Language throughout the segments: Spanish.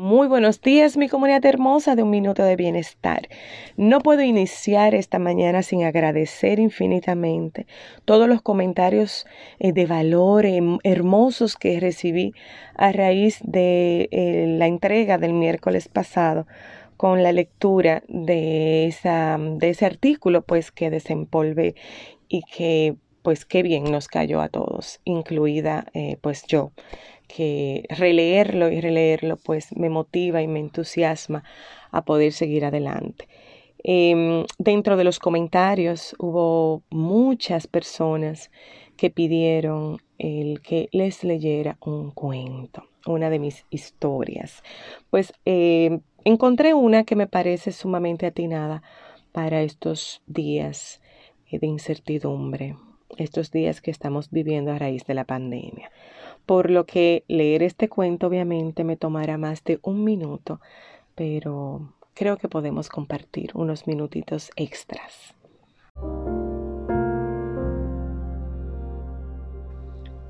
Muy buenos días, mi comunidad hermosa de un minuto de bienestar. No puedo iniciar esta mañana sin agradecer infinitamente todos los comentarios eh, de valor em, hermosos que recibí a raíz de eh, la entrega del miércoles pasado con la lectura de, esa, de ese artículo pues que desempolvé y que pues qué bien nos cayó a todos, incluida eh, pues yo que releerlo y releerlo pues me motiva y me entusiasma a poder seguir adelante. Em, dentro de los comentarios hubo muchas personas que pidieron el que les leyera un cuento, una de mis historias. Pues em, encontré una que me parece sumamente atinada para estos días de incertidumbre, estos días que estamos viviendo a raíz de la pandemia por lo que leer este cuento obviamente me tomará más de un minuto, pero creo que podemos compartir unos minutitos extras.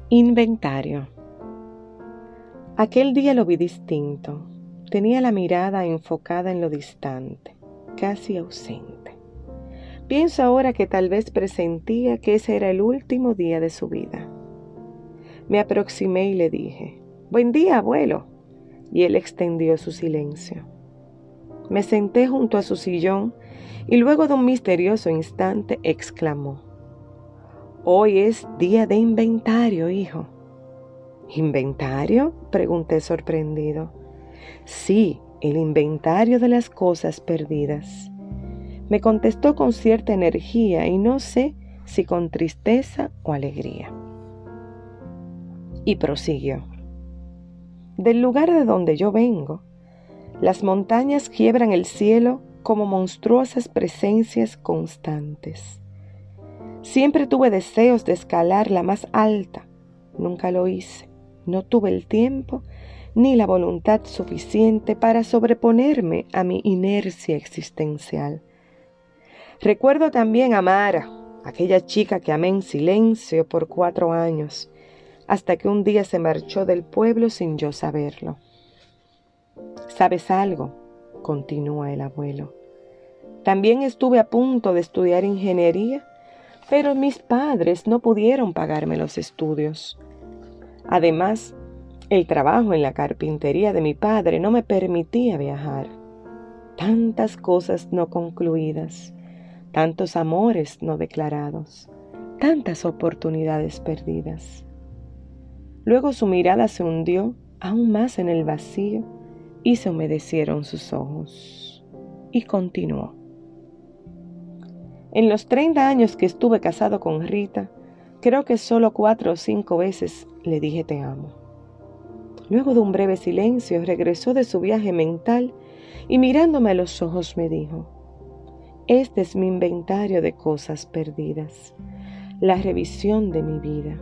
Inventario. Aquel día lo vi distinto. Tenía la mirada enfocada en lo distante, casi ausente. Pienso ahora que tal vez presentía que ese era el último día de su vida. Me aproximé y le dije, Buen día, abuelo. Y él extendió su silencio. Me senté junto a su sillón y luego de un misterioso instante exclamó, Hoy es día de inventario, hijo. ¿Inventario? pregunté sorprendido. Sí, el inventario de las cosas perdidas. Me contestó con cierta energía y no sé si con tristeza o alegría y prosiguió. Del lugar de donde yo vengo, las montañas quiebran el cielo como monstruosas presencias constantes. Siempre tuve deseos de escalar la más alta, nunca lo hice, no tuve el tiempo ni la voluntad suficiente para sobreponerme a mi inercia existencial. Recuerdo también a Mara, aquella chica que amé en silencio por cuatro años, hasta que un día se marchó del pueblo sin yo saberlo. ¿Sabes algo? continúa el abuelo. También estuve a punto de estudiar ingeniería, pero mis padres no pudieron pagarme los estudios. Además, el trabajo en la carpintería de mi padre no me permitía viajar. Tantas cosas no concluidas, tantos amores no declarados, tantas oportunidades perdidas. Luego su mirada se hundió aún más en el vacío y se humedecieron sus ojos. Y continuó. En los 30 años que estuve casado con Rita, creo que solo cuatro o cinco veces le dije te amo. Luego de un breve silencio regresó de su viaje mental y mirándome a los ojos me dijo, este es mi inventario de cosas perdidas, la revisión de mi vida.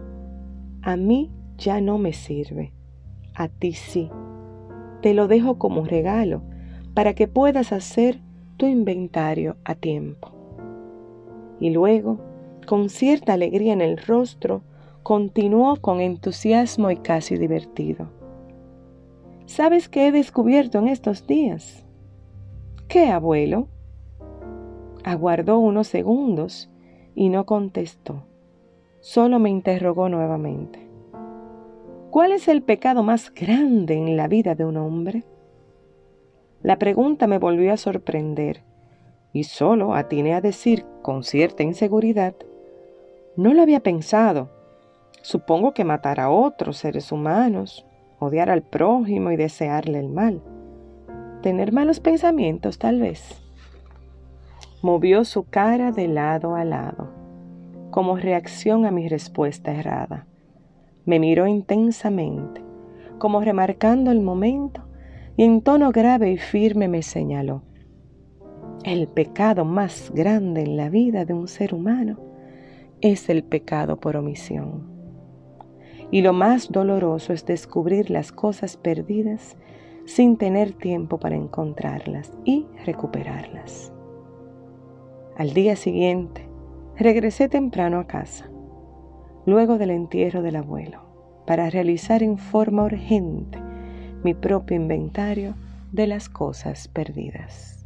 A mí ya no me sirve. A ti sí. Te lo dejo como regalo para que puedas hacer tu inventario a tiempo. Y luego, con cierta alegría en el rostro, continuó con entusiasmo y casi divertido. ¿Sabes qué he descubierto en estos días? ¿Qué, abuelo? Aguardó unos segundos y no contestó. Solo me interrogó nuevamente. ¿Cuál es el pecado más grande en la vida de un hombre? La pregunta me volvió a sorprender y solo atiné a decir con cierta inseguridad, no lo había pensado. Supongo que matar a otros seres humanos, odiar al prójimo y desearle el mal. Tener malos pensamientos tal vez. Movió su cara de lado a lado, como reacción a mi respuesta errada Me miró intensamente, como remarcando el momento, y en tono grave y firme me señaló. El pecado más grande en la vida de un ser humano es el pecado por omisión. Y lo más doloroso es descubrir las cosas perdidas sin tener tiempo para encontrarlas y recuperarlas. Al día siguiente, regresé temprano a casa, luego del entierro del abuelo, para realizar en forma urgente mi propio inventario de las cosas perdidas.